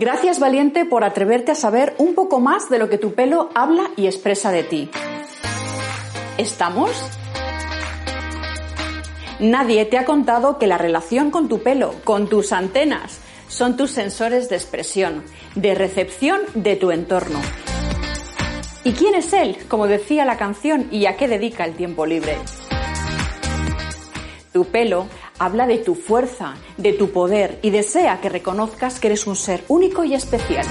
Gracias valiente por atreverte a saber un poco más de lo que tu pelo habla y expresa de ti. ¿Estamos? Nadie te ha contado que la relación con tu pelo, con tus antenas, son tus sensores de expresión, de recepción de tu entorno. ¿Y quién es él? Como decía la canción, ¿y a qué dedica el tiempo libre? Tu pelo habla de tu fuerza, de tu poder y desea que reconozcas que eres un ser único y especial.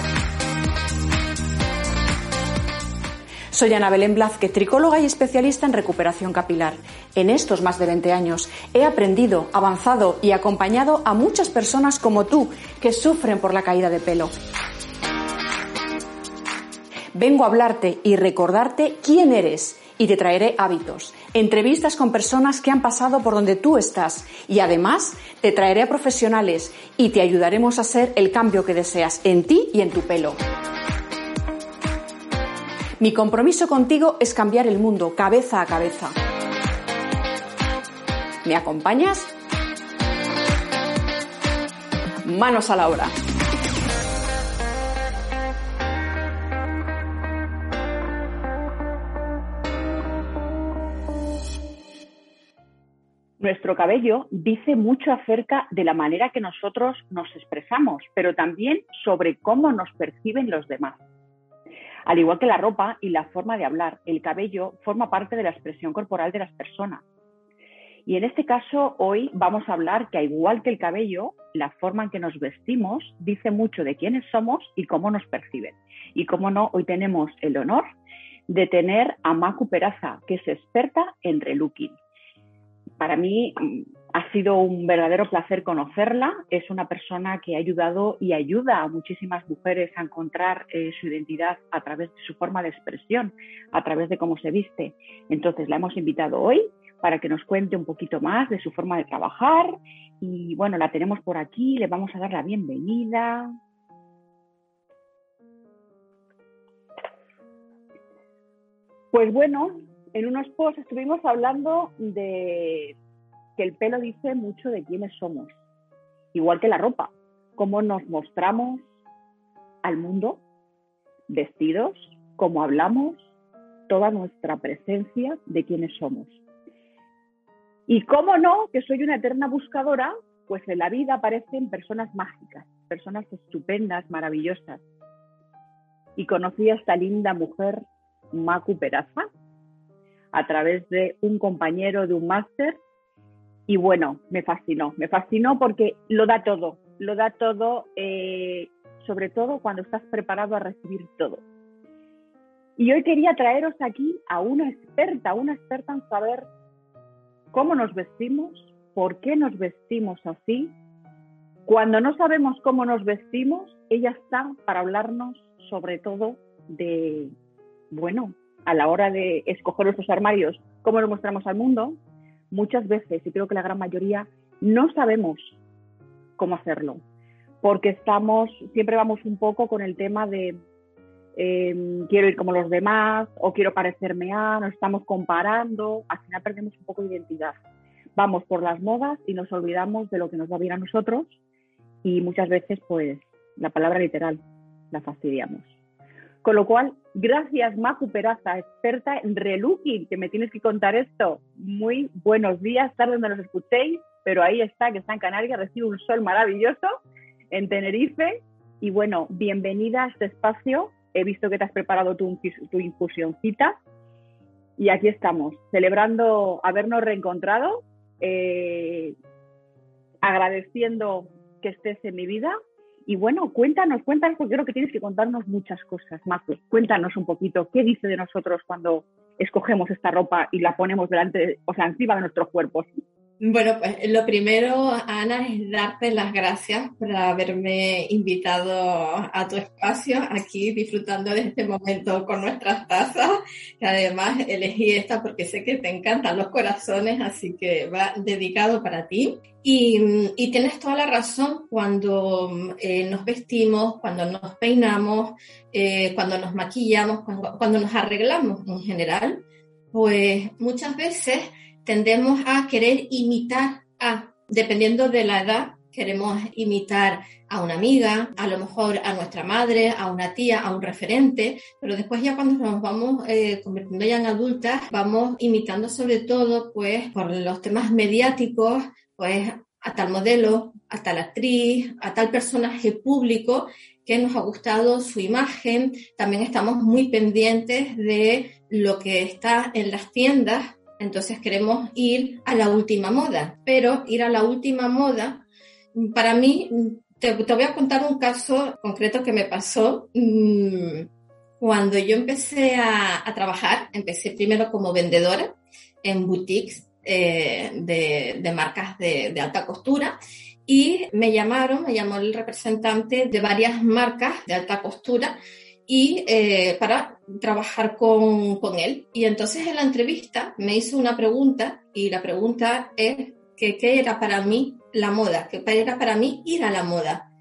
Soy Ana Belén Blázquez, tricóloga y especialista en recuperación capilar. En estos más de 20 años he aprendido, avanzado y acompañado a muchas personas como tú que sufren por la caída de pelo. Vengo a hablarte y recordarte quién eres y te traeré hábitos, entrevistas con personas que han pasado por donde tú estás y además te traeré a profesionales y te ayudaremos a hacer el cambio que deseas en ti y en tu pelo. Mi compromiso contigo es cambiar el mundo cabeza a cabeza. ¿Me acompañas? Manos a la obra. Nuestro cabello dice mucho acerca de la manera que nosotros nos expresamos, pero también sobre cómo nos perciben los demás. Al igual que la ropa y la forma de hablar, el cabello forma parte de la expresión corporal de las personas. Y en este caso, hoy vamos a hablar que, al igual que el cabello, la forma en que nos vestimos dice mucho de quiénes somos y cómo nos perciben. Y cómo no, hoy tenemos el honor de tener a Macu Peraza, que es experta en relooking para mí mm, ha sido un verdadero placer conocerla. Es una persona que ha ayudado y ayuda a muchísimas mujeres a encontrar eh, su identidad a través de su forma de expresión, a través de cómo se viste. Entonces la hemos invitado hoy para que nos cuente un poquito más de su forma de trabajar. Y bueno, la tenemos por aquí, le vamos a dar la bienvenida. Pues bueno, en unos posts estuvimos hablando de que el pelo dice mucho de quiénes somos, igual que la ropa, cómo nos mostramos al mundo, vestidos, cómo hablamos, toda nuestra presencia de quiénes somos. Y cómo no, que soy una eterna buscadora, pues en la vida aparecen personas mágicas, personas estupendas, maravillosas. Y conocí a esta linda mujer, Macu Peraza, a través de un compañero de un máster y bueno, me fascinó, me fascinó porque lo da todo, lo da todo, eh, sobre todo cuando estás preparado a recibir todo. Y hoy quería traeros aquí a una experta, una experta en saber cómo nos vestimos, por qué nos vestimos así. Cuando no sabemos cómo nos vestimos, ella está para hablarnos sobre todo de, bueno, a la hora de escoger nuestros armarios, cómo lo mostramos al mundo, muchas veces, y creo que la gran mayoría, no sabemos cómo hacerlo, porque estamos, siempre vamos un poco con el tema de em, quiero ir como los demás o quiero parecerme a, nos estamos comparando, al final perdemos un poco de identidad. Vamos por las modas y nos olvidamos de lo que nos va bien a nosotros y muchas veces, pues, la palabra literal la fastidiamos. Con lo cual, gracias Macu Peraza, experta en relooking, que me tienes que contar esto. Muy buenos días, tarde donde nos escuchéis, pero ahí está, que está en Canarias, recibe un sol maravilloso en Tenerife. Y bueno, bienvenida a este espacio. He visto que te has preparado tu, tu. Y aquí estamos, celebrando habernos reencontrado, eh, agradeciendo que estés en mi vida y bueno, cuéntanos, cuéntanos, porque creo que tienes que contarnos muchas cosas, Macu. Cuéntanos un poquito, ¿qué dice de nosotros cuando escogemos esta ropa y la ponemos delante, o sea, encima de nuestros cuerpos? Bueno, pues lo primero, Ana, es darte las gracias por haberme invitado a tu espacio aquí disfrutando de este momento con nuestras tazas. Y además elegí esta porque sé que te encantan los corazones, así que va dedicado para ti. Y, tienes toda la razón cuando eh, nos vestimos, cuando nos peinamos, eh, cuando nos maquillamos, cuando nos arreglamos en general, pues muchas veces tendemos a querer imitar a, dependiendo de la edad queremos imitar a una amiga, a lo mejor a nuestra madre, a una tía, a un referente, pero después ya cuando nos vamos eh, convirtiendo ya en adultas, vamos imitando sobre todo, pues, por los temas mediáticos, pues, a tal modelo, a tal actriz, a tal personaje público que nos ha gustado su imagen. También estamos muy pendientes de lo que está en las tiendas, entonces queremos ir a la última moda, pero ir a la última moda, para mí, te, voy a contar un caso concreto que me pasó. Mm, cuando yo empecé a, trabajar, empecé primero como vendedora en boutiques eh, de, marcas de, alta costura y me llamaron, me llamó el representante de varias marcas de alta costura y eh, para trabajar con, con, él. Y entonces en la entrevista me hizo una pregunta y la pregunta es qué era para mí la moda, que era para mí ir a la moda.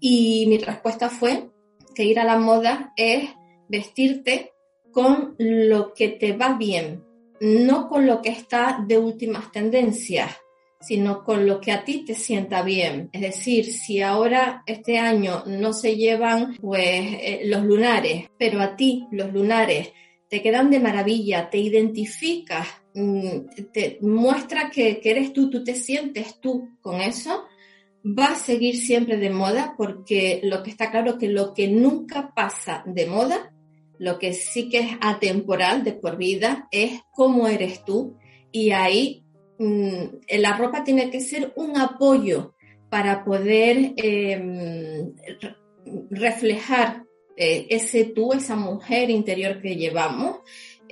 Y mi respuesta fue que ir a la moda es vestirte con lo que te va bien, no con lo que está de últimas tendencias sino con lo que a ti te sienta bien. Es decir, si ahora este año no se llevan pues eh, los lunares, pero a ti los lunares te quedan de maravilla, te identificas, mm, te muestra que, que eres tú, tú te sientes tú con eso, va a seguir siempre de moda porque lo que está claro que lo que nunca pasa de moda, lo que sí que es atemporal de por vida, es cómo eres tú y ahí la ropa tiene que ser un apoyo para poder em, reflejar eh, ese tú, esa mujer interior que llevamos,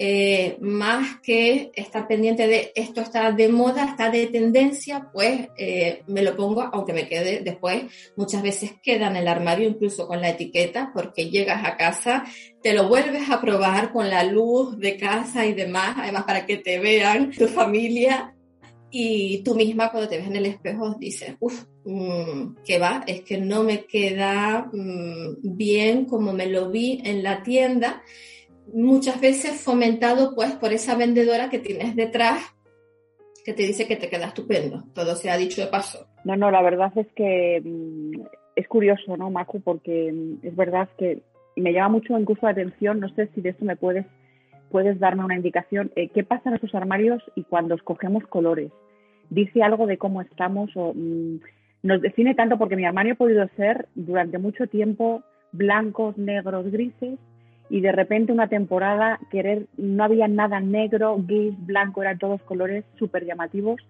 eh, más que estar pendiente de esto está de moda, está de tendencia, pues eh, me lo pongo, aunque me quede después, muchas veces queda en el armario incluso con la etiqueta, porque llegas a casa, te lo vuelves a probar con la luz de casa y demás, además para que te vean tu familia y tú misma cuando te ves en el espejo dices, uff, mm, ¿qué va? Es que no me queda mm, bien como me lo vi en la tienda, muchas veces fomentado pues por esa vendedora que tienes detrás que te dice que te queda estupendo, todo se ha dicho de paso. No, no, la verdad es que mm, es curioso, ¿no, Macu? Porque es verdad que me llama mucho incluso la atención, no sé si de esto me puedes puedes darme una indicación. Eh, ¿Qué pasa en estos armarios y cuando escogemos colores? ¿Dice algo de cómo estamos o mm, nos define tanto? Porque mi armario ha podido ser durante mucho tiempo blancos, negros, grises y de repente una temporada querer no había nada negro, gris, blanco, eran todos colores súper llamativos.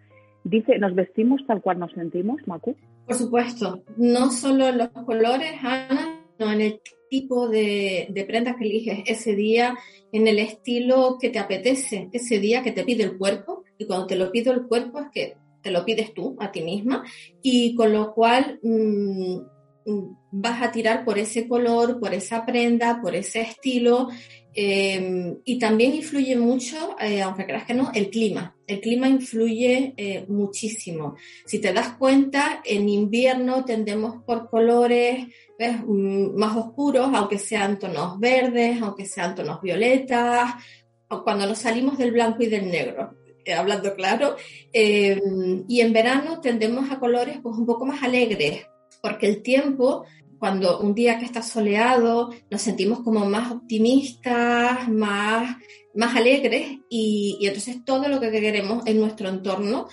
Dice, ¿nos vestimos tal cual nos sentimos, Macu? Por supuesto, no solo los colores, Ana, en el tipo de, de prendas que eliges ese día, en el estilo que te apetece, ese día que te pide el cuerpo, y cuando te lo pide el cuerpo es que te lo pides tú a ti misma, y con lo cual mm, vas a tirar por ese color, por esa prenda, por ese estilo, em, y también influye mucho, eh, aunque creas que no, el clima. El clima influye eh, muchísimo. Si te das cuenta, en invierno tendemos por colores Mm, más oscuros, aunque sean tonos verdes, aunque sean tonos violetas, o cuando nos salimos del blanco y del negro, eh, hablando claro. Eh, y en verano tendemos a colores pues, un poco más alegres, porque el tiempo, cuando un día que está soleado, nos sentimos como más optimistas, más, más alegres, y, y entonces todo lo que queremos en nuestro entorno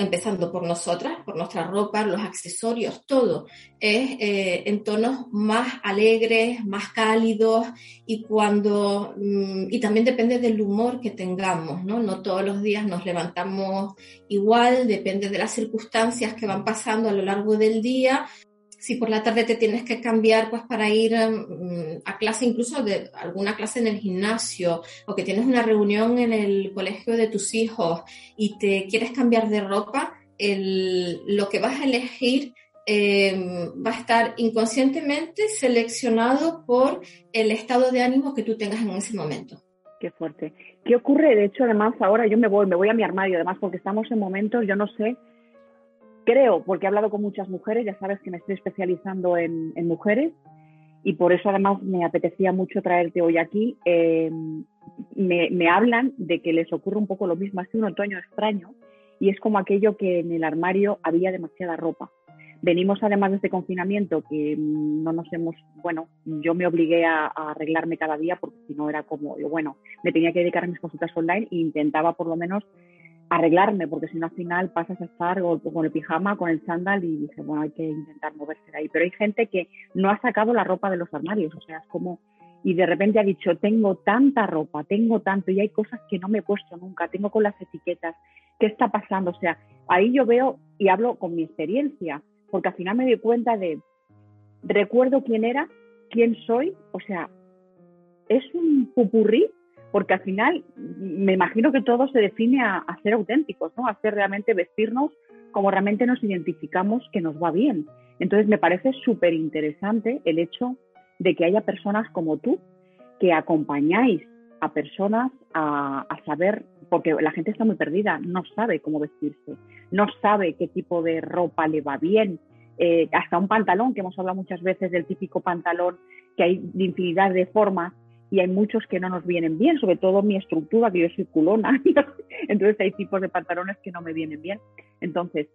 empezando por nosotras, por nuestra ropa, los accesorios, todo, es eh, en tonos más alegres, más cálidos y cuando, mm, y también depende del humor que tengamos, ¿no? No todos los días nos levantamos igual, depende de las circunstancias que van pasando a lo largo del día, si por la tarde te tienes que cambiar pues para ir mm, a clase, incluso de alguna clase en el gimnasio, o que tienes una reunión en el colegio de tus hijos y te quieres cambiar de ropa, el, lo que vas a elegir em, va a estar inconscientemente seleccionado por el estado de ánimo que tú tengas en ese momento. Qué fuerte. ¿Qué ocurre? De hecho, además, ahora yo me voy, me voy a mi armario, además, porque estamos en momentos, yo no sé, creo, porque he hablado con muchas mujeres, ya sabes que me estoy especializando en, mujeres y por eso además me apetecía mucho traerte hoy aquí. Eh, me, hablan de que les ocurre un poco lo mismo, hace un otoño extraño y es como aquello que en el armario había demasiada ropa. Venimos además de este confinamiento que no nos hemos, bueno, yo me obligué a, arreglarme cada día porque si no era como, bueno, me tenía que dedicar a mis consultas online e intentaba por lo menos arreglarme, porque si no al final pasas a estar con el pijama, con el chándal y dices, bueno, hay que intentar moverse de ahí. Pero hay gente que no ha sacado la ropa de los armarios, o sea, es como, y de repente ha dicho, tengo tanta ropa, tengo tanto, y hay cosas que no me he puesto nunca, tengo con las etiquetas, ¿qué está pasando? O sea, ahí yo veo y hablo con mi experiencia, porque al final me doy cuenta de, recuerdo quién era, quién soy, o sea, es un pupurrí porque al final me imagino que todo se define a, ser auténticos, ¿no? A ser realmente vestirnos como realmente nos identificamos que nos va bien. Entonces me parece súper interesante el hecho de que haya personas como tú que acompañáis a personas a, saber, porque la gente está muy perdida, no sabe cómo vestirse, no sabe qué tipo de ropa le va bien, eh, hasta un pantalón, que hemos hablado muchas veces del típico pantalón, que hay de infinidad de formas y hay muchos que no nos vienen bien, sobre todo mi estructura, que yo soy culona, entonces hay tipos de pantalones que no me vienen bien. Entonces,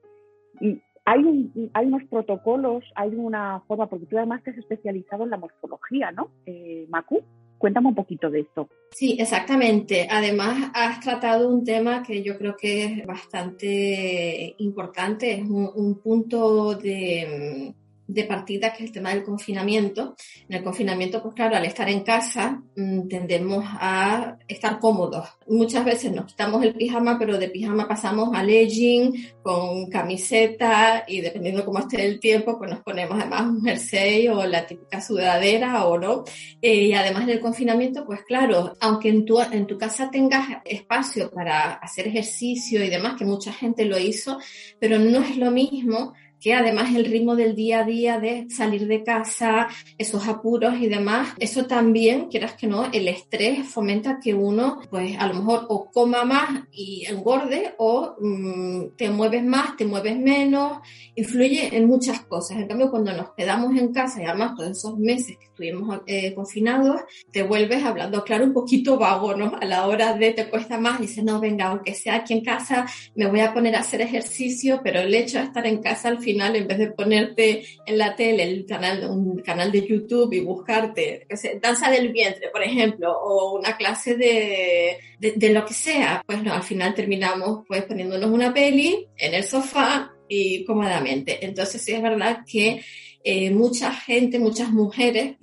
hay, hay unos protocolos, hay una forma, porque tú además te has especializado en la morfología, ¿no, eh, Macu? Cuéntame un poquito de esto. Sí, exactamente. Además, has tratado un tema que yo creo que es bastante importante, es un punto de de partida, que es el tema del confinamiento. En el confinamiento, pues claro, al estar en casa mm, tendemos a estar cómodos. Muchas veces nos quitamos el pijama, pero de pijama pasamos a legging con camiseta y dependiendo cómo esté el tiempo, pues nos ponemos además un jersey o la típica sudadera o no. Eh, y además del confinamiento, pues claro, aunque en tu, en tu casa tengas espacio para hacer ejercicio y demás, que mucha gente lo hizo, pero no es lo mismo que además el ritmo del día a día de salir de casa, esos apuros y demás, eso también, quieras que no, el estrés fomenta que uno, pues a lo mejor o coma más y engorde o mm, te mueves más, te mueves menos, influye en muchas cosas. En cambio, cuando nos quedamos en casa y además todos esos meses que estuvimos eh, confinados, te vuelves hablando, claro, un poquito vago, ¿no? A la hora de te cuesta más, dices, no, venga, aunque sea aquí en casa, me voy a poner a hacer ejercicio, pero el hecho de estar en casa al final, en vez de ponerte en la tele el canal, un canal de YouTube y buscarte, danza del vientre, por ejemplo, o una clase de, de, lo que sea, pues no, al final terminamos pues poniéndonos una peli en el sofá y cómodamente. Entonces sí es verdad que eh, mucha gente, muchas mujeres,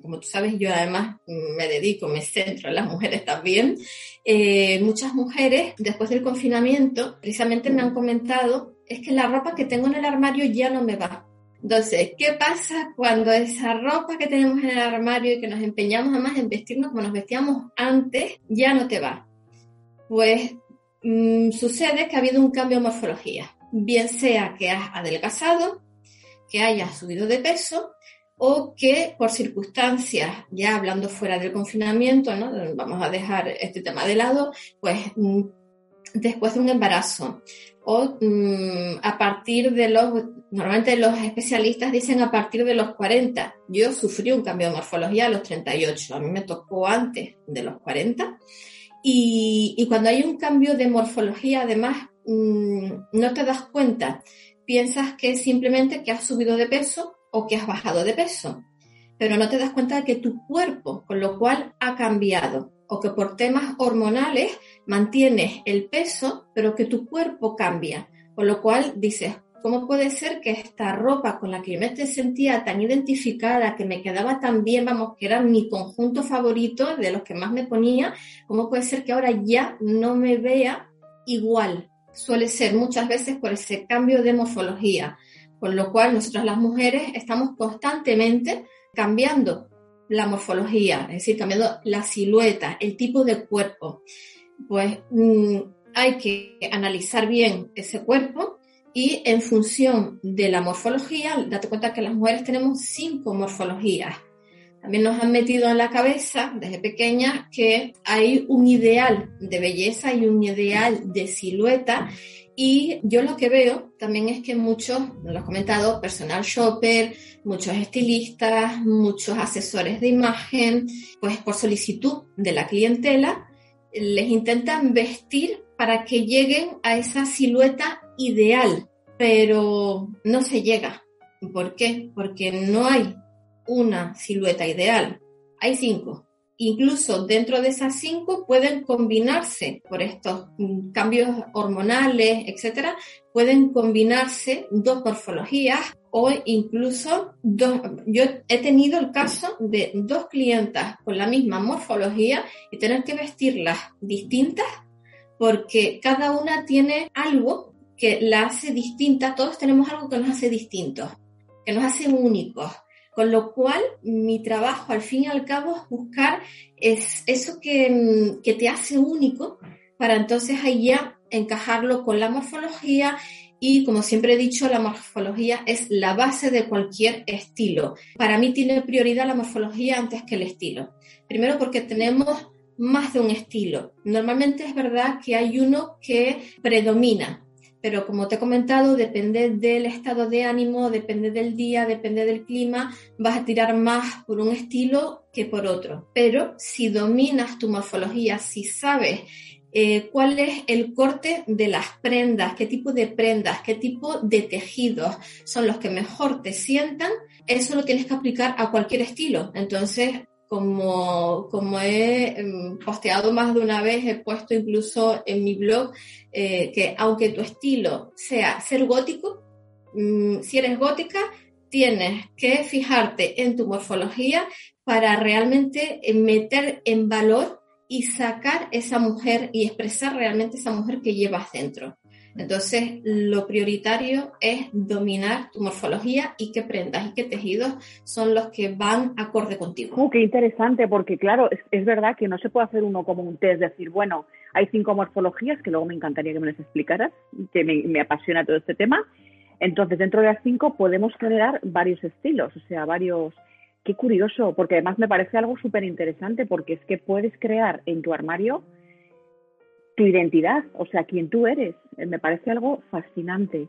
como tú sabes, yo además me dedico, me centro en las mujeres también, eh, muchas mujeres después del confinamiento precisamente me han comentado, es que la ropa que tengo en el armario ya no me va. Entonces, ¿qué pasa cuando esa ropa que tenemos en el armario y que nos empeñamos además en vestirnos como nos vestíamos antes, ya no te va? Pues mm, sucede que ha habido un cambio en morfología, bien sea que has adelgazado, que haya subido de peso o que por circunstancias, ya hablando fuera del confinamiento, ¿no? vamos a dejar este tema de lado, pues mm, después de un embarazo o mm, a partir de los, normalmente los especialistas dicen a partir de los 40, yo sufrí un cambio de morfología a los 38, a mí me tocó antes de los 40 y, y cuando hay un cambio de morfología además mm, no te das cuenta. Piensas que simplemente que has subido de peso o que has bajado de peso, pero no te das cuenta de que tu cuerpo, con lo cual ha cambiado, o que por temas hormonales mantienes el peso, pero que tu cuerpo cambia, con lo cual dices, ¿cómo puede ser que esta ropa con la que yo me sentía tan identificada, que me quedaba tan bien, vamos, que era mi conjunto favorito, de los que más me ponía, cómo puede ser que ahora ya no me vea igual? suele ser muchas veces por ese cambio de morfología, con lo cual nosotras las mujeres estamos constantemente cambiando la morfología, es decir, cambiando la silueta, el tipo de cuerpo. Pues mm, hay que analizar bien ese cuerpo y en función de la morfología, date cuenta que las mujeres tenemos cinco morfologías. También nos han metido en la cabeza desde pequeñas que hay un ideal de belleza y un ideal de silueta. Y yo lo que veo también es que muchos, lo he comentado, personal shopper, muchos estilistas, muchos asesores de imagen, pues por solicitud de la clientela, les intentan vestir para que lleguen a esa silueta ideal pero no se llega. ¿Por qué? Porque no hay una silueta ideal, hay cinco. Incluso dentro de esas cinco pueden combinarse por estos mm, cambios hormonales, etcétera, pueden combinarse dos morfologías o incluso dos. Yo he tenido el caso de dos clientas con la misma morfología y tener que vestirlas distintas porque cada una tiene algo que la hace distinta. Todos tenemos algo que nos hace distintos, que nos hace únicos. Con lo cual, mi trabajo al fin y al cabo es buscar es eso que, que te hace único para entonces ahí ya encajarlo con la morfología y como siempre he dicho, la morfología es la base de cualquier estilo. Para mí tiene prioridad la morfología antes que el estilo. Primero porque tenemos más de un estilo. Normalmente es verdad que hay uno que predomina, pero como te he comentado, depende del estado de ánimo, depende del día, depende del clima, vas a tirar más por un estilo que por otro. Pero si dominas tu morfología, si sabes eh, cuál es el corte de las prendas, qué tipo de prendas, qué tipo de tejidos son los que mejor te sientan, eso lo tienes que aplicar a cualquier estilo. Entonces, como, como he em, posteado más de una vez, he puesto incluso en mi blog eh, que aunque tu estilo sea ser gótico, mm, si eres gótica, tienes que fijarte en tu morfología para realmente meter en valor y sacar esa mujer y expresar realmente esa mujer que llevas dentro. Entonces, lo prioritario es dominar tu morfología y qué prendas y qué tejidos son los que van acorde contigo. Uh, qué interesante, porque claro, es, verdad que no se puede hacer uno como un test, decir, bueno, hay cinco morfologías, que luego me encantaría que me las explicaras, que me, me apasiona todo este tema. Entonces, dentro de las cinco podemos generar varios estilos, o sea, varios Qué curioso, porque además me parece algo súper interesante, porque es que puedes crear en tu armario tu identidad, o sea, quién tú eres. Eh, me parece algo fascinante.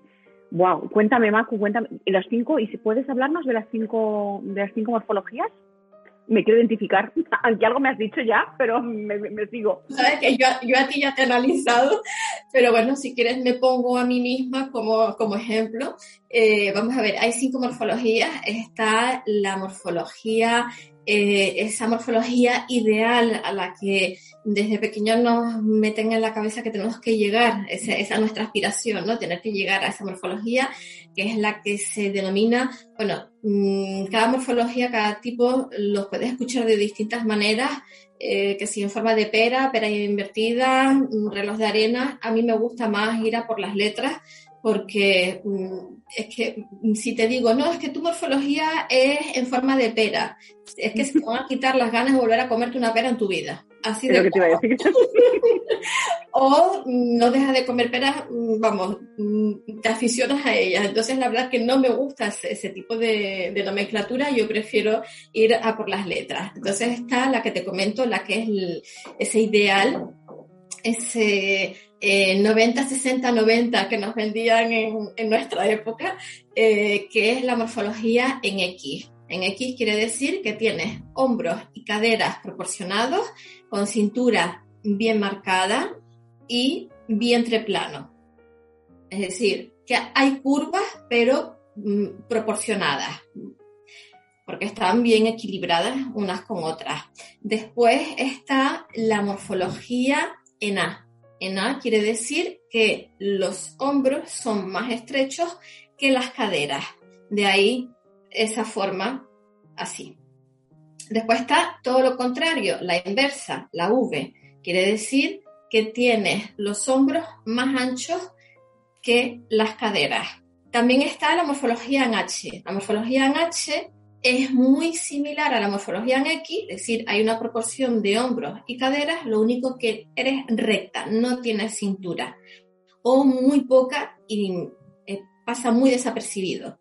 Wow, cuéntame, Macu, cuéntame. las cinco, y si puedes hablarnos de las cinco, de las cinco morfologías? me quiero identificar, aunque algo me has dicho ya, pero me, sigo. Sabes que yo, yo, a ti ya te he analizado, pero bueno, si quieres me pongo a mí misma como, como ejemplo. Eh, vamos a ver, hay cinco morfologías. Está la morfología eh, esa morfología ideal a la que desde pequeños nos meten en la cabeza que tenemos que llegar, esa, es nuestra aspiración, ¿no? Tener que llegar a esa morfología, que es la que se denomina, bueno, mm, cada morfología, cada tipo, los puedes escuchar de distintas maneras, eh, que si en forma de pera, pera invertida, reloj de arena, a mí me gusta más ir a por las letras, porque mm, es que mm, si te digo, no, es que tu morfología es en forma de pera, es que se te van a quitar las ganas de volver a comerte una pera en tu vida. Así de que te a decir. o mm, no dejas de comer peras, vamos, te aficionas a ellas. Entonces, la verdad es que no me gusta ese, tipo de, de, nomenclatura, yo prefiero ir a por las letras. Entonces está la que te comento, la que es ese ideal, ese 90, 60, 90 que nos vendían en, nuestra época, eh, que es la morfología en X. En X quiere decir que tienes hombros y caderas proporcionados, con cintura bien marcada y vientre plano. Es decir, que hay curvas, pero mm, proporcionadas, porque están bien equilibradas unas con otras. Después está la morfología en A en A quiere decir que los hombros son más estrechos que las caderas. De ahí esa forma así. Después está todo lo contrario, la inversa, la V. Quiere decir que tienes los hombros más anchos que las caderas. También está la morfología en H. La morfología en H es muy similar a la morfología en X, es decir, hay una proporción de hombros y caderas, lo único que eres recta, no tienes cintura, o muy poca y eh, pasa muy desapercibido.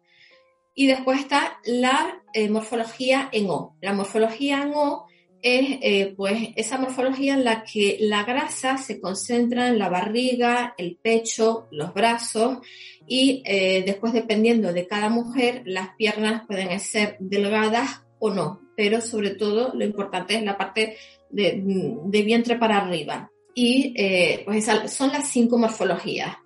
Y después está la eh, morfología en O. La morfología en O es eh, pues esa morfología en la que la grasa se concentra en la barriga, el pecho, los brazos y eh, después dependiendo de cada mujer las piernas pueden ser delgadas o no, pero sobre todo lo importante es la parte de, vientre para arriba. Y eh, pues son las cinco morfologías.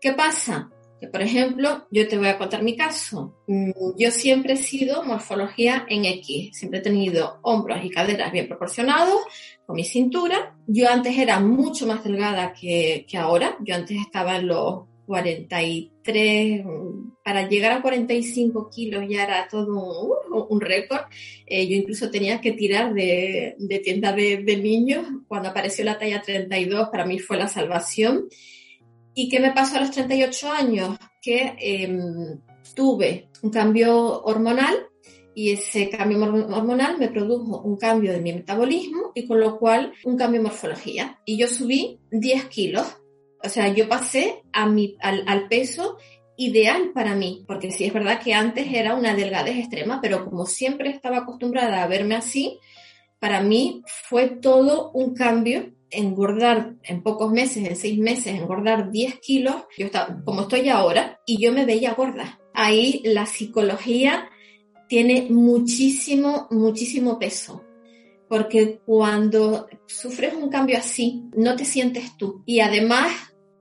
¿Qué pasa? Por ejemplo, yo te voy a contar mi caso. Mm, yo siempre he sido morfología en X. Siempre he tenido hombros y caderas bien proporcionados con mi cintura. Yo antes era mucho más delgada que, ahora. Yo antes estaba en los 43, para llegar a 45 kilos ya era todo un, récord. Eh, yo incluso tenía que tirar de, tienda de, de niños. Cuando apareció la talla 32, para mí fue la salvación. ¿Y qué me pasó a los 38 años? Que em, tuve un cambio hormonal y ese cambio hormonal me produjo un cambio de mi metabolismo y con lo cual un cambio de morfología. Y yo subí 10 kilos. O sea, yo pasé a mi, al, al peso ideal para mí, porque sí es verdad que antes era una delgadez extrema, pero como siempre estaba acostumbrada a verme así, para mí fue todo un cambio engordar en pocos meses, en seis meses, engordar 10 kilos, yo estaba como estoy ahora, y yo me veía gorda. Ahí la psicología tiene muchísimo, muchísimo peso. Porque cuando sufres un cambio así, no te sientes tú. Y además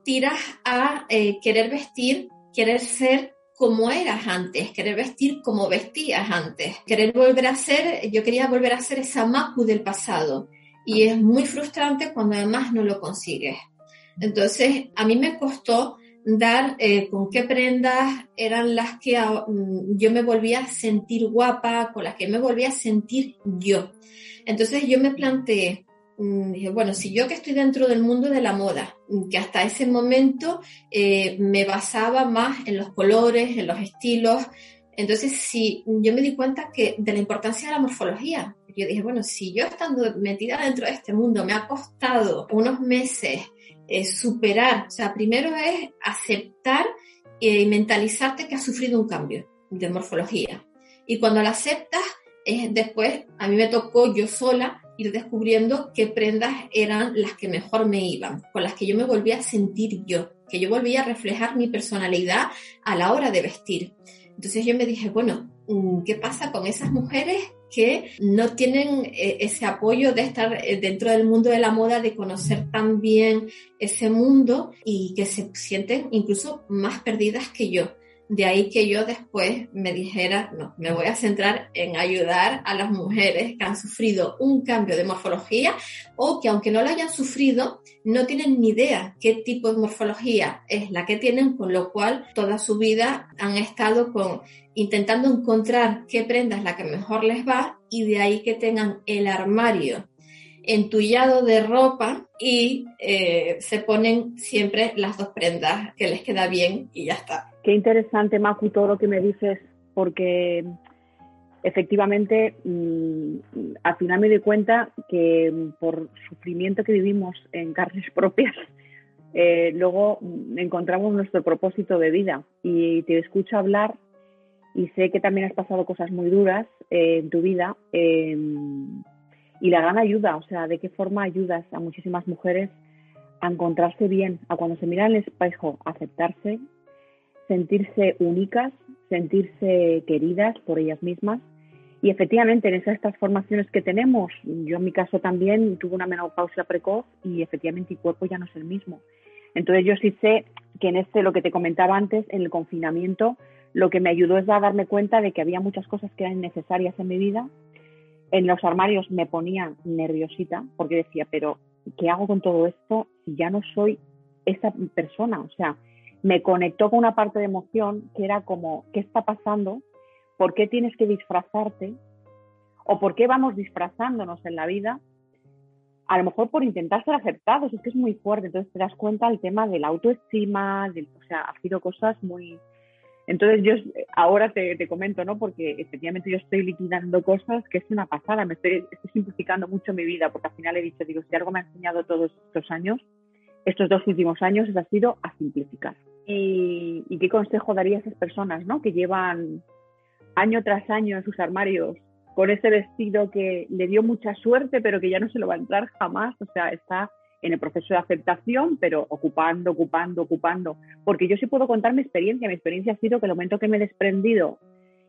tiras a eh, querer vestir, querer ser como eras antes, querer vestir como vestías antes, querer volver a ser, yo quería volver a ser esa Macu del pasado y es muy frustrante cuando además no lo consigues. Entonces, a mí me costó dar eh, con qué prendas eran las que mm, yo me volvía a sentir guapa, con las que me volvía a sentir yo. Entonces yo me planteé, mm, bueno, si yo que estoy dentro del mundo de la moda, mm, que hasta ese momento eh, me basaba más en los colores, en los estilos, entonces si yo me di cuenta que de la importancia de la morfología, yo dije, bueno, si yo estando metida dentro de este mundo me ha costado unos meses eh, superar, o sea, primero es aceptar y mentalizarte que has sufrido un cambio de morfología. Y cuando lo aceptas, es después, a mí me tocó yo sola ir descubriendo qué prendas eran las que mejor me iban, con las que yo me volvía a sentir yo, que yo volvía a reflejar mi personalidad a la hora de vestir. Entonces yo me dije, bueno, ¿qué pasa con esas mujeres que no tienen eh, ese apoyo de estar eh, dentro del mundo de la moda, de conocer tan bien ese mundo y que se sienten incluso más perdidas que yo. De ahí que yo después me dijera, no, me voy a centrar en ayudar a las mujeres que han sufrido un cambio de morfología o que aunque no lo hayan sufrido, no tienen ni idea qué tipo de morfología es la que tienen, con lo cual toda su vida han estado con intentando encontrar qué prenda es la que mejor les va y de ahí que tengan el armario entullado de ropa y eh, se ponen siempre las dos prendas que les queda bien y ya está. Qué interesante, Macu, todo lo que me dices, porque efectivamente mm, al final me doy cuenta que por sufrimiento que vivimos en carnes propias, eh, luego encontramos nuestro propósito de vida. Y te escucho hablar y sé que también has pasado cosas muy duras eh, en tu vida. Y la gran ayuda, o sea, de qué forma ayudas a muchísimas mujeres a encontrarse bien, a cuando se miran el espejo, aceptarse, sentirse únicas, sentirse queridas por ellas mismas. Y efectivamente, en esas transformaciones que tenemos, yo en mi caso también tuve una menopausia precoz y efectivamente mi cuerpo ya no es el mismo. Entonces yo sí sé que en este, lo que te comentaba antes, en el confinamiento, lo que me ayudó es a darme cuenta de que había muchas cosas que eran necesarias en mi vida en los armarios me ponía nerviosita porque decía, pero ¿qué hago con todo esto si ya no soy esa persona? O sea, me conectó con una parte de emoción que era como, ¿qué está pasando? ¿Por qué tienes que disfrazarte? ¿O por qué vamos disfrazándonos en la vida? A lo mejor por intentar ser aceptados, es que es muy fuerte. Entonces te das cuenta del tema de la autoestima, o sea, ha sido cosas muy, entonces yo ahora te, comento, ¿no? Porque efectivamente yo estoy liquidando cosas que es una pasada, me estoy, simplificando mucho mi vida, porque al final he dicho, digo, si algo me ha enseñado todos estos años, estos dos últimos años, ha sido a simplificar. Y, qué consejo daría a esas personas, ¿no? Que llevan año tras año en sus armarios con ese vestido que le dio mucha suerte, pero que ya no se lo va a entrar jamás, o sea, está en el proceso de aceptación, pero ocupando, ocupando, ocupando. Porque yo sí puedo contar mi experiencia. Mi experiencia ha sido que el momento que me he desprendido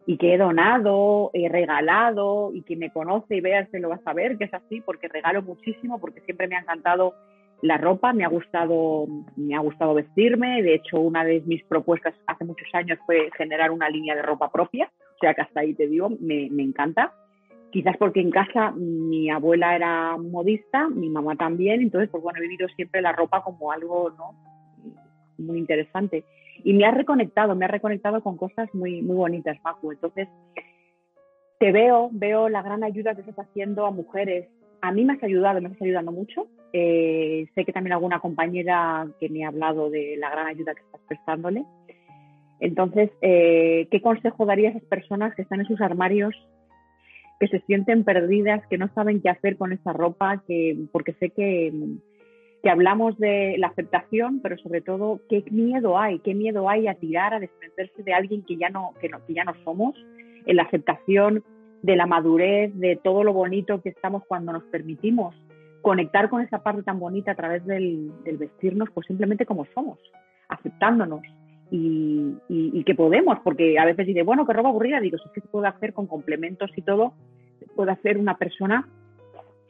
y que he donado, he regalado, y quien me conoce y vea se lo va a saber que es así, porque regalo muchísimo, porque siempre me ha encantado la ropa, me ha gustado, me ha gustado vestirme. De hecho, una de mis propuestas hace muchos años fue generar una línea de ropa propia. O sea que hasta ahí te digo, me, me encanta. Quizás porque en casa mi abuela era modista, mi mamá también, entonces pues bueno, he vivido siempre la ropa como algo ¿no? muy interesante. Y me ha reconectado, me ha reconectado con cosas muy, muy bonitas, Macu. Entonces, te veo, veo la gran ayuda que estás haciendo a mujeres. A mí me has ayudado, me estás ayudando mucho. Eh, sé que también alguna compañera que me ha hablado de la gran ayuda que estás prestándole. Entonces, eh, ¿qué consejo daría a esas personas que están en sus armarios, que se sienten perdidas, que no saben qué hacer con esa ropa, que, porque sé que, que hablamos de la aceptación, pero sobre todo qué miedo hay, qué miedo hay a tirar, a desprenderse de alguien que ya no, que no, que ya no somos, en la aceptación de la madurez, de todo lo bonito que estamos cuando nos permitimos conectar con esa parte tan bonita a través del, vestirnos, pues simplemente como somos, aceptándonos y, y, que podemos, porque a veces dice, bueno, que roba aburrida, digo, es que se puede hacer con complementos y todo, puede hacer una persona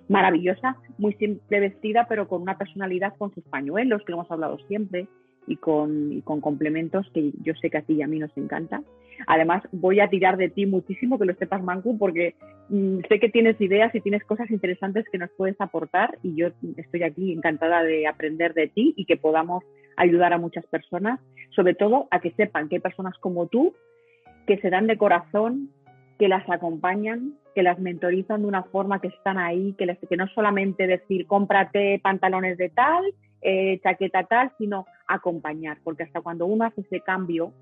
maravillosa, muy simple vestida, pero con una personalidad con sus pañuelos, que lo hemos hablado siempre, y con, con complementos que yo sé que a ti y a mí nos encanta. Además, voy a tirar de ti muchísimo, que lo sepas, Mancu, porque mm, sé que tienes ideas y tienes cosas interesantes que nos puedes aportar y yo estoy aquí encantada de aprender de ti y que podamos ayudar a muchas personas, sobre todo a que sepan que hay personas como tú que se dan de corazón, que las acompañan, que las mentorizan de una forma que están ahí, que, les, que no solamente decir cómprate pantalones de tal, eh, chaqueta tal, sino acompañar, porque hasta cuando uno hace ese cambio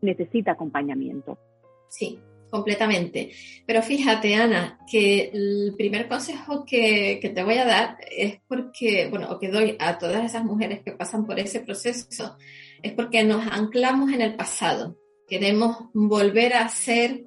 necesita acompañamiento. Sí, completamente. Pero fíjate, Ana, que el primer consejo que, que, te voy a dar es porque, bueno, o que doy a todas esas mujeres que pasan por ese proceso, es porque nos anclamos en el pasado. Queremos volver a ser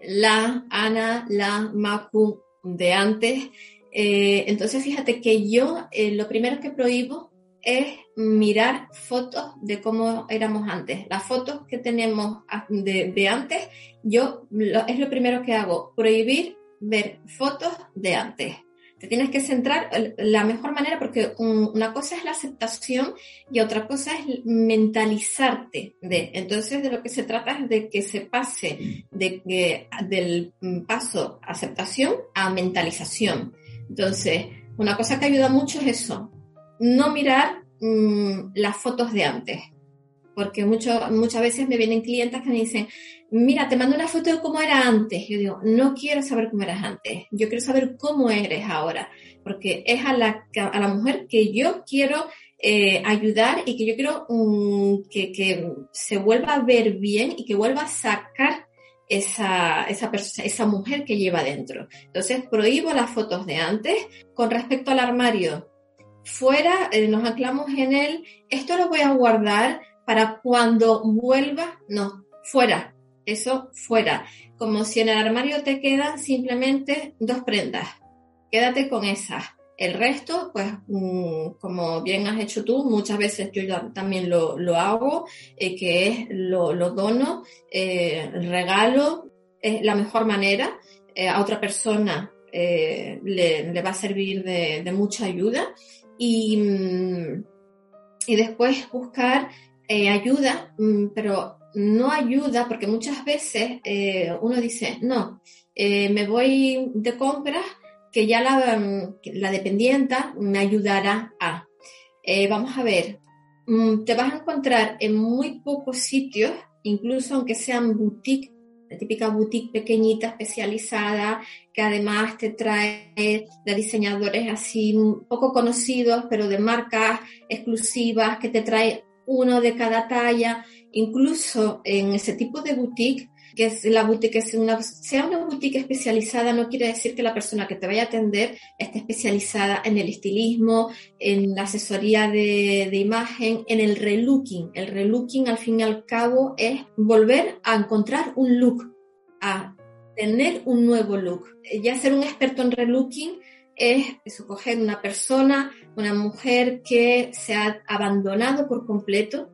la Ana, la Macu de antes. Eh, entonces, fíjate que yo eh, lo primero que prohíbo es mirar fotos de cómo éramos antes. Las fotos que tenemos de, de antes, yo es lo primero que hago, prohibir ver fotos de antes te tienes que centrar la mejor manera porque una cosa es la aceptación y otra cosa es mentalizarte de. Entonces de lo que se trata es de que se pase de del paso aceptación a mentalización. Entonces, una cosa que ayuda mucho es eso, no mirar mm, las fotos de antes porque muchas veces me vienen clientes que me dicen, mira, te mando una foto de cómo era antes. Yo digo, no quiero saber cómo eras antes, yo quiero saber cómo eres ahora, porque es a la, a la mujer que yo quiero eh, ayudar y que yo quiero um, que, que, se vuelva a ver bien y que vuelva a sacar esa, esa, esa mujer que lleva dentro. Entonces, prohíbo las fotos de antes. Con respecto al armario, fuera, eh, nos anclamos en él, esto lo voy a guardar para cuando vuelva, no, fuera, eso fuera. Como si en el armario te quedan simplemente dos prendas. Quédate con esas. El resto, pues, mm, como bien has hecho tú, muchas veces yo también lo, hago, eh, que es lo, dono, eh, regalo, es la mejor manera. Eh, a otra persona le, va a servir de, mucha ayuda. Y, mm, y después buscar eh, ayuda, mm, pero no ayuda porque muchas veces eh, uno dice, no, eh, me voy de compras que ya la, mm, la dependienta me ayudará a. vamos a ver, te vas a encontrar en muy pocos sitios, incluso aunque sean boutique, la típica boutique pequeñita, especializada, que además te trae de diseñadores así poco conocidos, pero de marcas exclusivas, que te trae uno de cada talla, incluso en ese tipo de boutique, que es la boutique, sea una boutique especializada, no quiere decir que la persona que te vaya a atender esté especializada en el estilismo, en la asesoría de, imagen, en el relooking. El relooking, al fin y al cabo, es volver a encontrar un look, a tener un nuevo look. Ya ser un experto en relooking es escoger una persona, una mujer que se ha abandonado por completo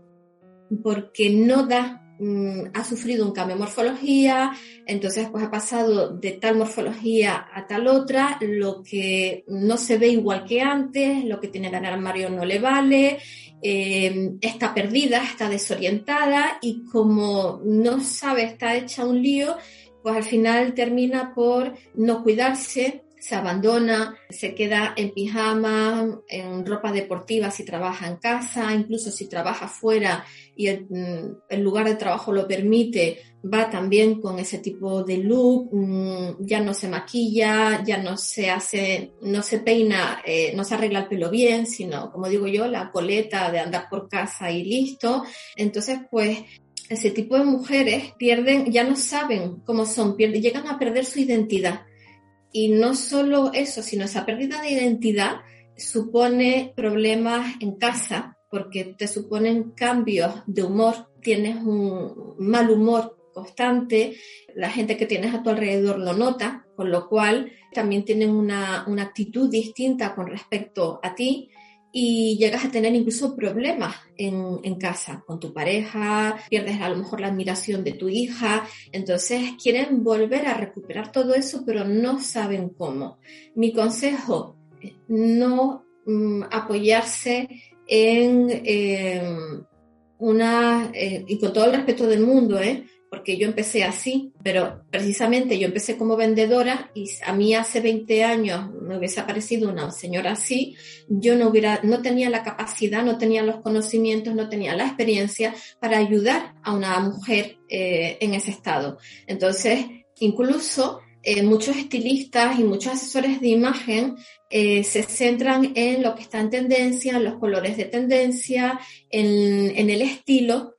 porque no da mm, ha sufrido un cambio de morfología, entonces pues ha pasado de tal morfología a tal otra, lo que no se ve igual que antes, lo que tiene en el armario no le vale, eh, está perdida, está desorientada y como no sabe, está hecha un lío, pues al final termina por no cuidarse, se abandona, se queda en pijama, en ropa deportiva si trabaja en casa, incluso si trabaja fuera y mm, el, lugar de trabajo lo permite, va también con ese tipo de look, mm, ya no se maquilla, ya no se hace, no se peina, eh, no se arregla el pelo bien, sino, como digo yo, la coleta de andar por casa y listo. Entonces, pues ese tipo de mujeres pierden, ya no saben cómo son, pierden, llegan a perder su identidad y no solo eso, sino esa pérdida de identidad supone problemas en casa porque te suponen cambios de humor, tienes un mal humor constante, la gente que tienes a tu alrededor lo nota, con lo cual también tienen una, una actitud distinta con respecto a ti y llegas a tener incluso problemas en, en, casa con tu pareja, pierdes a lo mejor la admiración de tu hija, entonces quieren volver a recuperar todo eso, pero no saben cómo. Mi consejo, no mm, apoyarse en eh, una, eh, y con todo el respeto del mundo, ¿eh? Porque yo empecé así, pero precisamente yo empecé como vendedora y a mí hace 20 años me hubiese aparecido una señora así, yo no hubiera, no tenía la capacidad, no tenía los conocimientos, no tenía la experiencia para ayudar a una mujer eh, en ese estado. Entonces, incluso eh, muchos estilistas y muchos asesores de imagen eh, se centran en lo que está en tendencia, en los colores de tendencia, en, en el estilo,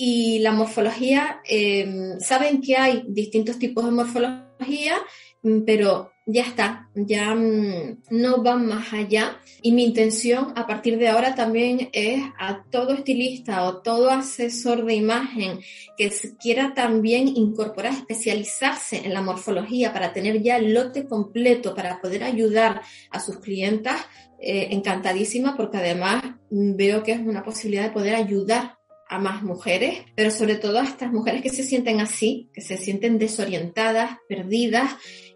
y la morfología, eh, saben que hay distintos tipos de morfología, mm, pero ya está, ya mm, no van más allá. Y mi intención a partir de ahora también es a todo estilista o todo asesor de imagen que quiera también incorporar, especializarse en la morfología para tener ya el lote completo para poder ayudar a sus clientas, eh, encantadísima porque además mm, veo que es una posibilidad de poder ayudar a más mujeres, pero sobre todo a estas mujeres que se sienten así, que se sienten desorientadas, perdidas,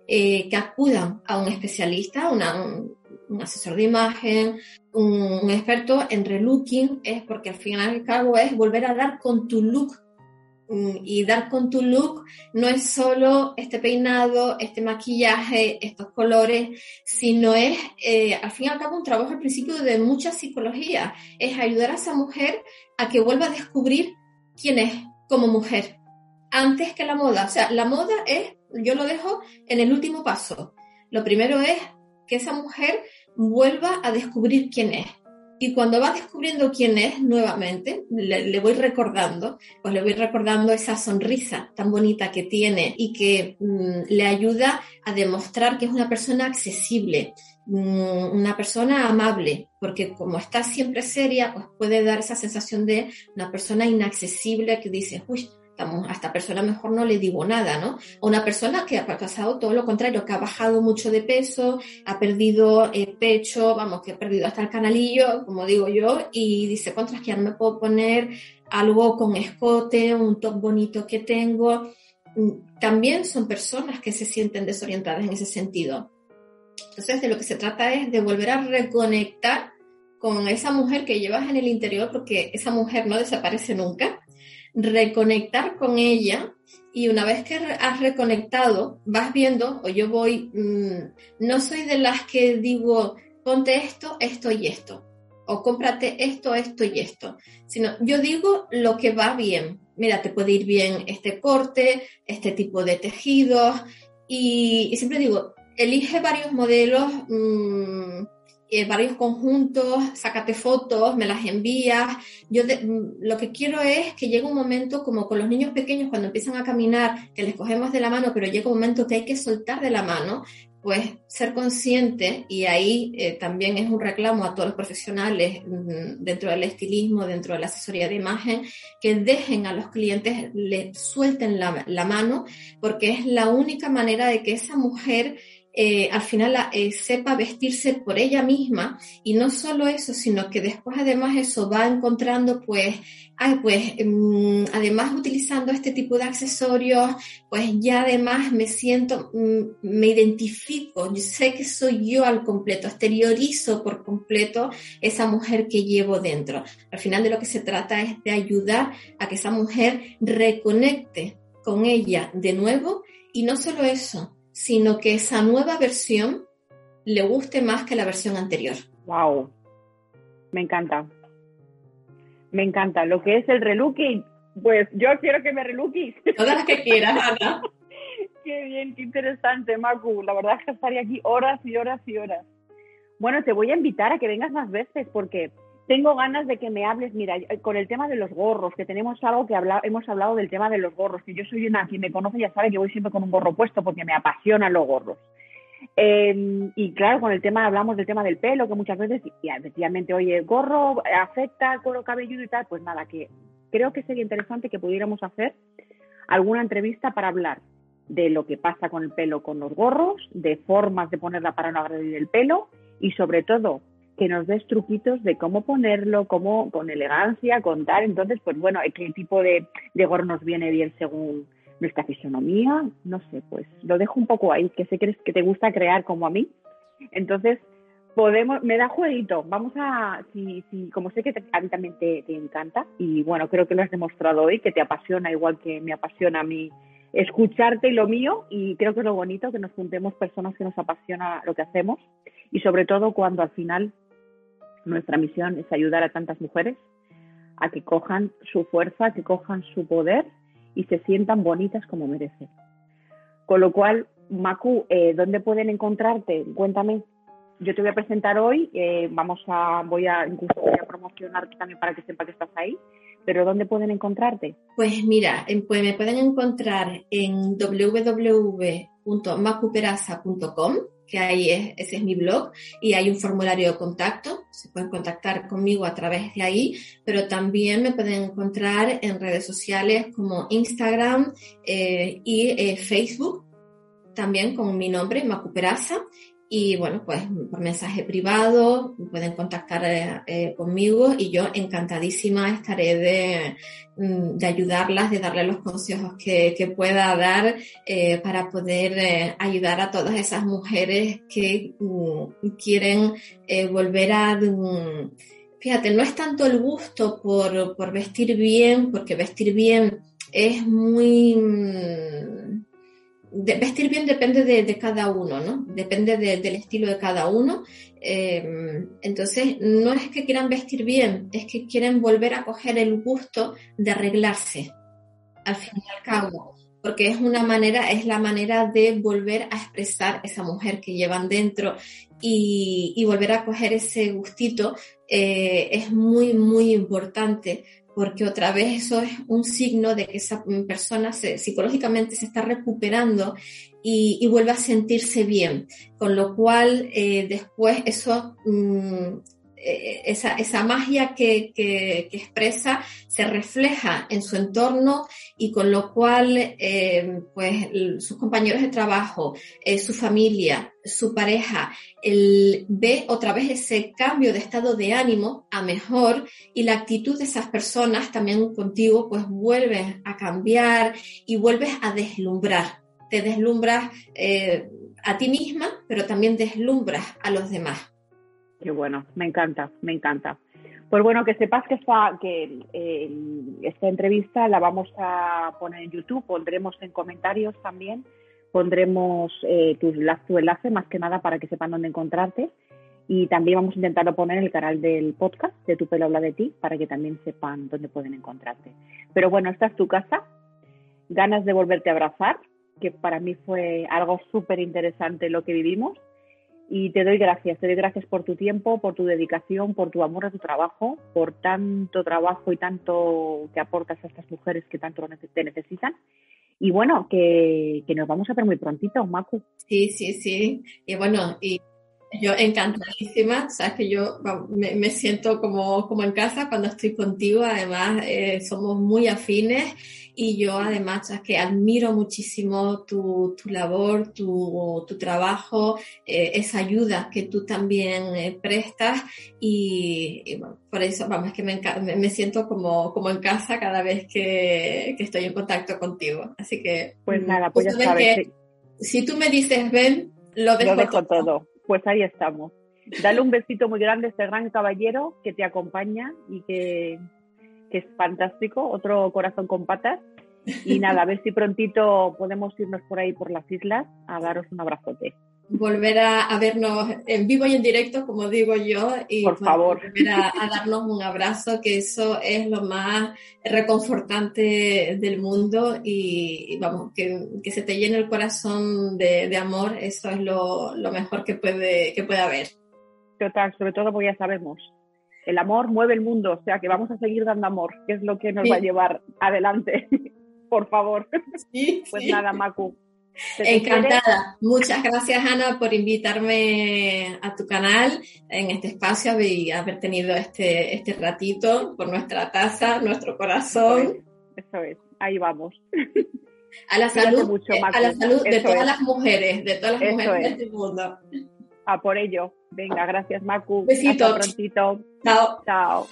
eh, que acudan a un especialista, un, asesor de imagen, un, un, experto en relooking, es porque al final y al cabo es volver a dar con tu look Mm, y dar con tu look no es solo este peinado, este maquillaje, estos colores, sino es eh, al fin y al cabo un trabajo al principio de mucha psicología. Es ayudar a esa mujer a que vuelva a descubrir quién es como mujer antes que la moda. O sea, la moda es, yo lo dejo en el último paso. Lo primero es que esa mujer vuelva a descubrir quién es y cuando va descubriendo quién es nuevamente, le, voy recordando, pues le voy recordando esa sonrisa tan bonita que tiene y que mm, le ayuda a demostrar que es una persona accesible, una persona amable, porque como está siempre seria, pues puede dar esa sensación de una persona inaccesible que dice, uy, a esta persona mejor no le digo nada, ¿no? O una persona que ha pasado todo lo contrario, que ha bajado mucho de peso, ha perdido el pecho, vamos, que ha perdido hasta el canalillo, como digo yo, y dice, contra, que no me puedo poner algo con escote, un top bonito que tengo. Mm, también son personas que se sienten desorientadas en ese sentido. Entonces, de lo que se trata es de volver a reconectar con esa mujer que llevas en el interior, porque esa mujer no desaparece nunca reconectar con ella y una vez que has reconectado, vas viendo, o yo voy, mm, no soy de las que digo, ponte esto, esto y esto, o cómprate esto, esto y esto, sino yo digo lo que va bien. Mira, te puede ir bien este corte, este tipo de tejidos, y, siempre digo, elige varios modelos. Mmm, eh, varios conjuntos, sácate fotos, me las envías. Yo mm, lo que quiero es que llegue un momento como con los niños pequeños cuando empiezan a caminar, que les cogemos de la mano, pero llega un momento que hay que soltar de la mano pues ser consciente, y ahí eh, también es un reclamo a todos los profesionales mm, dentro del estilismo, dentro de la asesoría de imagen, que dejen a los clientes, le suelten la mano, porque es la única manera de que esa mujer eh, al final eh, sepa vestirse por ella misma. Y no solo eso, sino que después además eso va encontrando pues, ay, pues mm, además utilizando este tipo de accesorios, pues ya además me siento, mm, me identifico, yo sé que soy yo al completo, exteriorizo por completo esa mujer que llevo dentro. Al final de lo que se trata es de ayudar a que esa mujer reconecte con ella de nuevo. Y no solo eso, sino que esa nueva versión le guste más que la versión anterior. Wow, me encanta. Me encanta. Lo que es el relooking, pues yo quiero que me relookies. Todas las que quieras, Ana. qué bien, qué interesante, Macu. La verdad es que estaría aquí horas y horas y horas. Bueno, te voy a invitar a que vengas más veces porque tengo ganas de que me hables, mira, con el tema de los gorros, que tenemos algo que habla, hemos hablado del tema de los gorros, que yo soy una, quien me conoce ya sabe que voy siempre con un gorro puesto porque me apasionan los gorros. Em, y claro, con el tema, hablamos del tema del pelo, que muchas veces, y efectivamente, oye, el gorro afecta al cuero cabelludo y tal, pues nada, que creo que sería interesante que pudiéramos hacer alguna entrevista para hablar de lo que pasa con el pelo con los gorros, de formas de ponerla para no agredir el pelo y sobre todo que nos des truquitos de cómo ponerlo, cómo con elegancia, contar. Entonces, pues bueno, qué tipo de, de gorro nos viene bien según nuestra fisonomía, no sé, pues lo dejo un poco ahí, que sé que, que te gusta crear como a mí. Entonces, podemos, me da jueguito, vamos a, si, si, como sé que a mí también te, te, encanta, y bueno, creo que lo has demostrado hoy, que te apasiona igual que me apasiona a mí escucharte y lo mío, y creo que es lo bonito, que nos juntemos personas que nos apasiona lo que hacemos, y sobre todo cuando al final nuestra misión es ayudar a tantas mujeres a que cojan su fuerza, que cojan su poder y se sientan bonitas como merecen. Con lo cual, Macu, eh, ¿dónde pueden encontrarte? Cuéntame. Yo te voy a presentar hoy, eh, vamos a, voy a incluso voy a promocionarte también para que sepa que estás ahí, pero ¿dónde pueden encontrarte? Pues mira, pues me pueden encontrar en www.macuperaza.com que ahí es, ese es mi blog y hay un formulario de contacto, se pueden contactar conmigo a través de ahí, pero también me pueden encontrar en redes sociales como Instagram eh, y eh, Facebook, también con mi nombre, Macuperaza, y bueno, pues por mensaje privado pueden contactar eh, eh, conmigo y yo encantadísima estaré de, mm, de, ayudarlas, de darle los consejos que, que pueda dar eh, para poder ayudar a todas esas mujeres que mm, quieren volver a... Mm, fíjate, no es tanto el gusto por, por vestir bien, porque vestir bien es muy vestir bien depende de, cada uno, ¿no? Depende del estilo de cada uno. Eh, entonces, no es que quieran vestir bien, es que quieren volver a coger el gusto de arreglarse, al fin y al cabo, porque es una manera, es la manera de volver a expresar esa mujer que llevan dentro y, volver a coger ese gustito eh, es muy, muy importante porque otra vez eso es un signo de que esa persona psicológicamente se está recuperando y, vuelve a sentirse bien, con lo cual eh, después eso mm, esa, esa magia que, que, expresa se refleja en su entorno y con lo cual eh, pues sus compañeros de trabajo, eh, su familia, su pareja, el, ve otra vez ese cambio de estado de ánimo a mejor y la actitud de esas personas también contigo pues vuelve a cambiar y vuelves a deslumbrar. Te deslumbras a ti misma, pero también deslumbras a los demás. Qué bueno, me encanta, me encanta. Pues bueno, que sepas que esta, entrevista la vamos a poner en YouTube, pondremos en comentarios también, pondremos eh, tu, enlace más que nada para que sepan dónde encontrarte y también vamos a intentarlo poner el canal del podcast de Tu pelo habla de ti para que también sepan dónde pueden encontrarte. Pero bueno, esta es tu casa, ganas de volverte a abrazar, que para mí fue algo súper interesante lo que vivimos y te doy gracias, te doy gracias por tu tiempo, por tu dedicación, por tu amor a tu trabajo, por tanto trabajo y tanto que aportas a estas mujeres que tanto te necesitan. Y bueno, que, que nos vamos a ver muy prontito, Macu. Sí, sí, sí. Y bueno, y yo encantadísima, sabes que yo me, siento como, como en casa cuando estoy contigo, además eh, somos muy afines y yo además que admiro muchísimo tu, tu labor, tu, tu trabajo, eh, esa ayuda que tú también eh, prestas y, bueno, por eso vamos, es que me, me, siento como, como en casa cada vez que, que, estoy en contacto contigo. Así que... Pues mm, nada, pues ya sabes. Si tú me dices ven, lo dejo, lo dejo todo pues ahí estamos. Dale un besito muy grande a este gran caballero que te acompaña y que, es fantástico, otro corazón con patas. Y nada, a ver si prontito podemos irnos por ahí por las islas a daros un abrazote. Volver a, vernos en vivo y en directo, como digo yo, y por favor. volver a, darnos un abrazo, que eso es lo más reconfortante del mundo y, vamos, que, se te llene el corazón de, amor, eso es lo, mejor que puede, que puede haber. Total, sobre todo porque ya sabemos, el amor mueve el mundo, o sea que vamos a seguir dando amor, que es lo que nos va a llevar adelante. por favor. pues nada, Macu, Encantada. Muchas gracias, Ana, por invitarme a tu canal en este espacio y haber tenido este, este ratito por nuestra taza, nuestro corazón. Eso es, ahí vamos. A la salud, eh, a la salud de todas las mujeres, de todas las mujeres de este mundo. A por ello. Venga, gracias, Macu. Besito. Hasta prontito. Chao. Chao.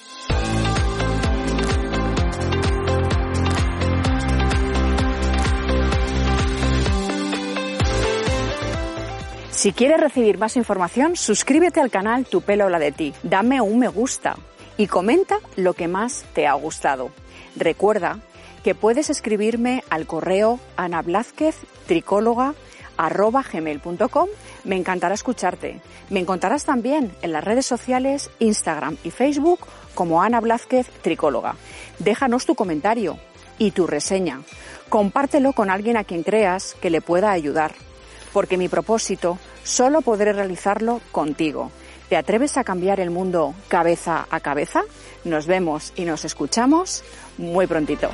Si quieres recibir más información, suscríbete al canal Tu pelo la de ti, dame un me gusta y comenta lo que más te ha gustado. Recuerda que puedes escribirme al correo anablázqueztricóloga.com. Me encantará escucharte. Me encontrarás también en las redes sociales Instagram y Facebook como Ana Blázquez Tricóloga. Déjanos tu comentario y tu reseña. Compártelo con alguien a quien creas que le pueda ayudar. Porque mi propósito solo podré realizarlo contigo. ¿Te atreves a cambiar el mundo cabeza a cabeza? Nos vemos y nos escuchamos muy prontito.